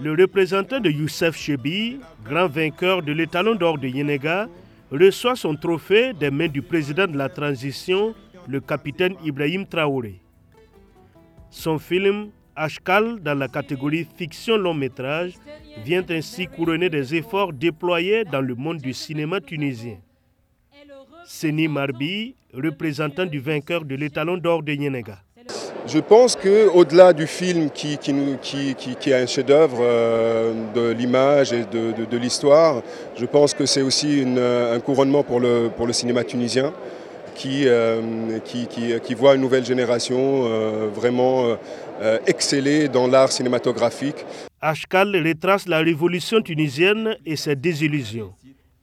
Le représentant de Youssef Chebi, grand vainqueur de l'étalon d'or de Yenega, reçoit son trophée des mains du président de la transition, le capitaine Ibrahim Traoré. Son film Ashkal dans la catégorie fiction long métrage vient ainsi couronner des efforts déployés dans le monde du cinéma tunisien. Seni Marbi, représentant du vainqueur de l'étalon d'or de Yenega. Je pense qu'au-delà du film qui, est un chef-d'œuvre euh, de l'image et de, l'histoire, je pense que c'est aussi une, un couronnement pour le, cinéma tunisien qui, euh, voit une nouvelle génération euh, vraiment exceller dans l'art cinématographique. Ashkal retrace la révolution tunisienne et ses désillusions.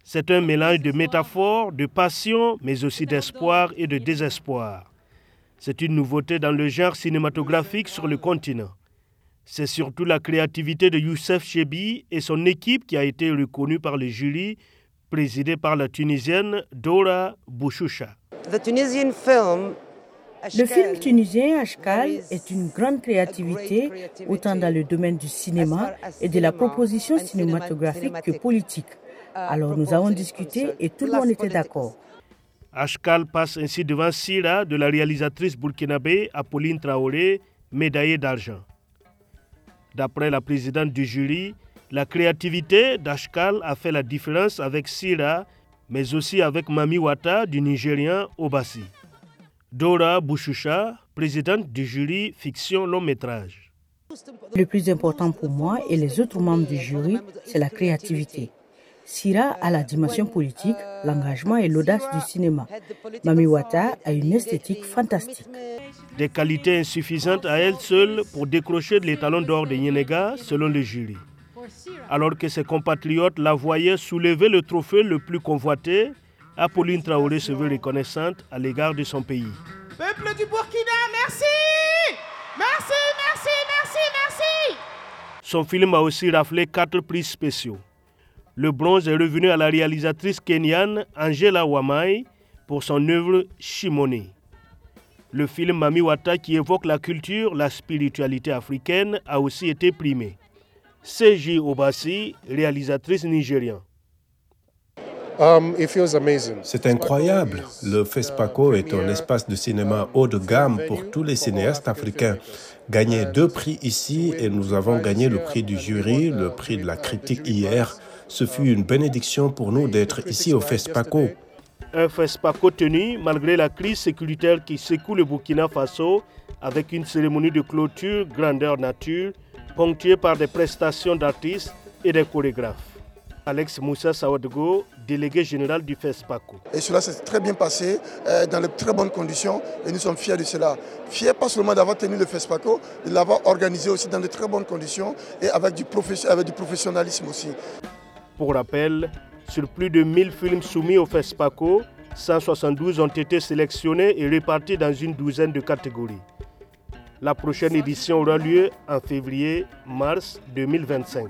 C'est un mélange de métaphores, de passion, mais aussi d'espoir et de désespoir. C'est une nouveauté dans le genre cinématographique sur le continent. C'est surtout la créativité de Youssef Chebi et son équipe qui a été reconnue par le jury, présidé par la Tunisienne Dora Bouchoucha. Le film tunisien Ashkal est une grande créativité, autant dans le domaine du cinéma et de la proposition cinématographique que politique. Alors nous avons discuté et tout le monde était d'accord. Ashkal passe ainsi devant Sira de la réalisatrice burkinabé Apolline Traoré, médaillée d'argent. D'après la présidente du jury, la créativité d'Ashkal a fait la différence avec Sira, mais aussi avec Mami Wata du Nigérien Obasi. Dora Bouchoucha, présidente du jury fiction long métrage. Le plus important pour moi et les autres membres du jury, c'est la créativité. Sira a la dimension politique, l'engagement et l'audace du cinéma. Mami Wata a une esthétique fantastique. Des qualités insuffisantes à elle seule pour décrocher les talons d'or de Yenega, selon le jury. Alors que ses compatriotes la voyaient soulever le trophée le plus convoité, Apolline Traoré se veut reconnaissante à l'égard de son pays. Peuple du Burkina, merci Merci, merci, merci, merci Son film a aussi raflé quatre prix spéciaux. Le bronze est revenu à la réalisatrice kenyane Angela Wamai pour son œuvre Shimone. Le film Mami Wata qui évoque la culture, la spiritualité africaine a aussi été primé. Seji Obasi, réalisatrice nigérienne. Um, C'est incroyable. Le FESPACO est un espace de cinéma haut de gamme pour tous les cinéastes africains. Gagner deux prix ici et nous avons gagné le prix du jury, le prix de la critique hier. Ce fut une bénédiction pour nous d'être ici au FESPACO. Un FESPACO tenu malgré la crise sécuritaire qui secoue le Burkina Faso avec une cérémonie de clôture grandeur nature ponctuée par des prestations d'artistes et des chorégraphes. Alex Moussa Sawadego, délégué général du FESPACO. Et cela s'est très bien passé, euh, dans de très bonnes conditions, et nous sommes fiers de cela. Fiers pas seulement d'avoir tenu le FESPACO, de l'avoir organisé aussi dans de très bonnes conditions et avec du, avec du professionnalisme aussi. Pour rappel, sur plus de 1000 films soumis au FESPACO, 172 ont été sélectionnés et répartis dans une douzaine de catégories. La prochaine édition aura lieu en février-mars 2025.